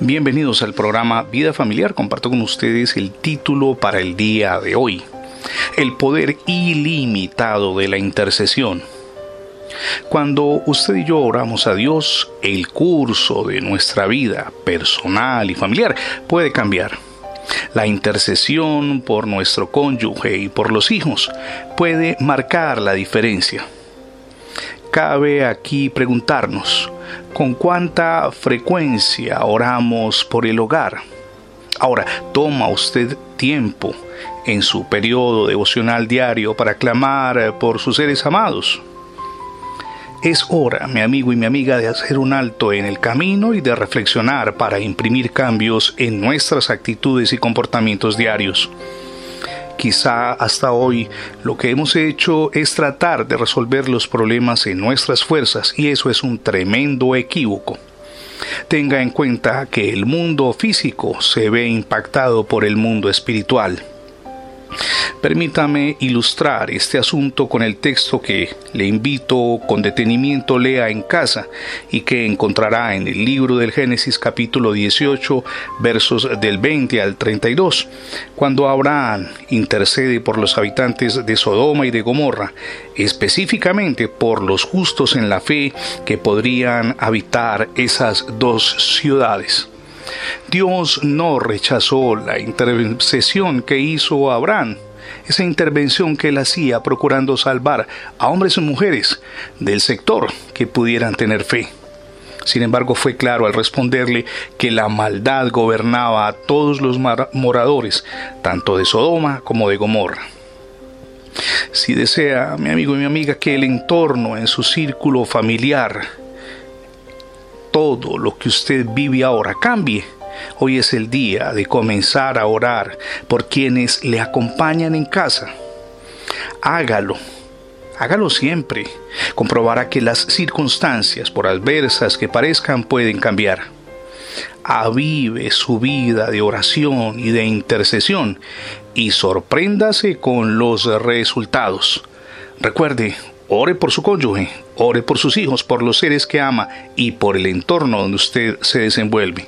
Bienvenidos al programa Vida Familiar. Comparto con ustedes el título para el día de hoy. El poder ilimitado de la intercesión. Cuando usted y yo oramos a Dios, el curso de nuestra vida personal y familiar puede cambiar. La intercesión por nuestro cónyuge y por los hijos puede marcar la diferencia. Cabe aquí preguntarnos, ¿con cuánta frecuencia oramos por el hogar? Ahora, ¿toma usted tiempo en su periodo devocional diario para clamar por sus seres amados? Es hora, mi amigo y mi amiga, de hacer un alto en el camino y de reflexionar para imprimir cambios en nuestras actitudes y comportamientos diarios. Quizá hasta hoy lo que hemos hecho es tratar de resolver los problemas en nuestras fuerzas y eso es un tremendo equívoco. Tenga en cuenta que el mundo físico se ve impactado por el mundo espiritual. Permítame ilustrar este asunto con el texto que le invito con detenimiento lea en casa y que encontrará en el libro del Génesis capítulo 18 versos del 20 al 32, cuando Abraham intercede por los habitantes de Sodoma y de Gomorra, específicamente por los justos en la fe que podrían habitar esas dos ciudades. Dios no rechazó la intercesión que hizo Abraham, esa intervención que él hacía procurando salvar a hombres y mujeres del sector que pudieran tener fe. Sin embargo, fue claro al responderle que la maldad gobernaba a todos los moradores, tanto de Sodoma como de Gomorra. Si desea, mi amigo y mi amiga, que el entorno en su círculo familiar, todo lo que usted vive ahora cambie, Hoy es el día de comenzar a orar por quienes le acompañan en casa. Hágalo. Hágalo siempre. Comprobará que las circunstancias, por adversas que parezcan, pueden cambiar. Avive su vida de oración y de intercesión y sorpréndase con los resultados. Recuerde, ore por su cónyuge, ore por sus hijos, por los seres que ama y por el entorno donde usted se desenvuelve.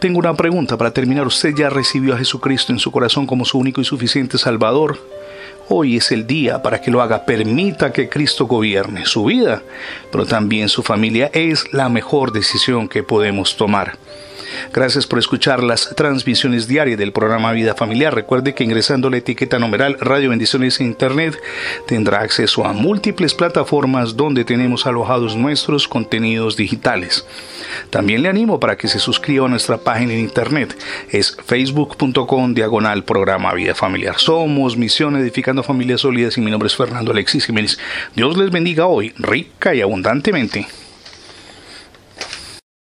Tengo una pregunta para terminar. ¿Usted ya recibió a Jesucristo en su corazón como su único y suficiente Salvador? Hoy es el día para que lo haga. Permita que Cristo gobierne su vida, pero también su familia. Es la mejor decisión que podemos tomar. Gracias por escuchar las transmisiones diarias del programa Vida Familiar. Recuerde que ingresando la etiqueta numeral Radio Bendiciones Internet tendrá acceso a múltiples plataformas donde tenemos alojados nuestros contenidos digitales. También le animo para que se suscriba a nuestra página en internet. Es facebook.com diagonal programa Vida Familiar. Somos Misión Edificando Familias Sólidas y mi nombre es Fernando Alexis Jiménez. Dios les bendiga hoy, rica y abundantemente.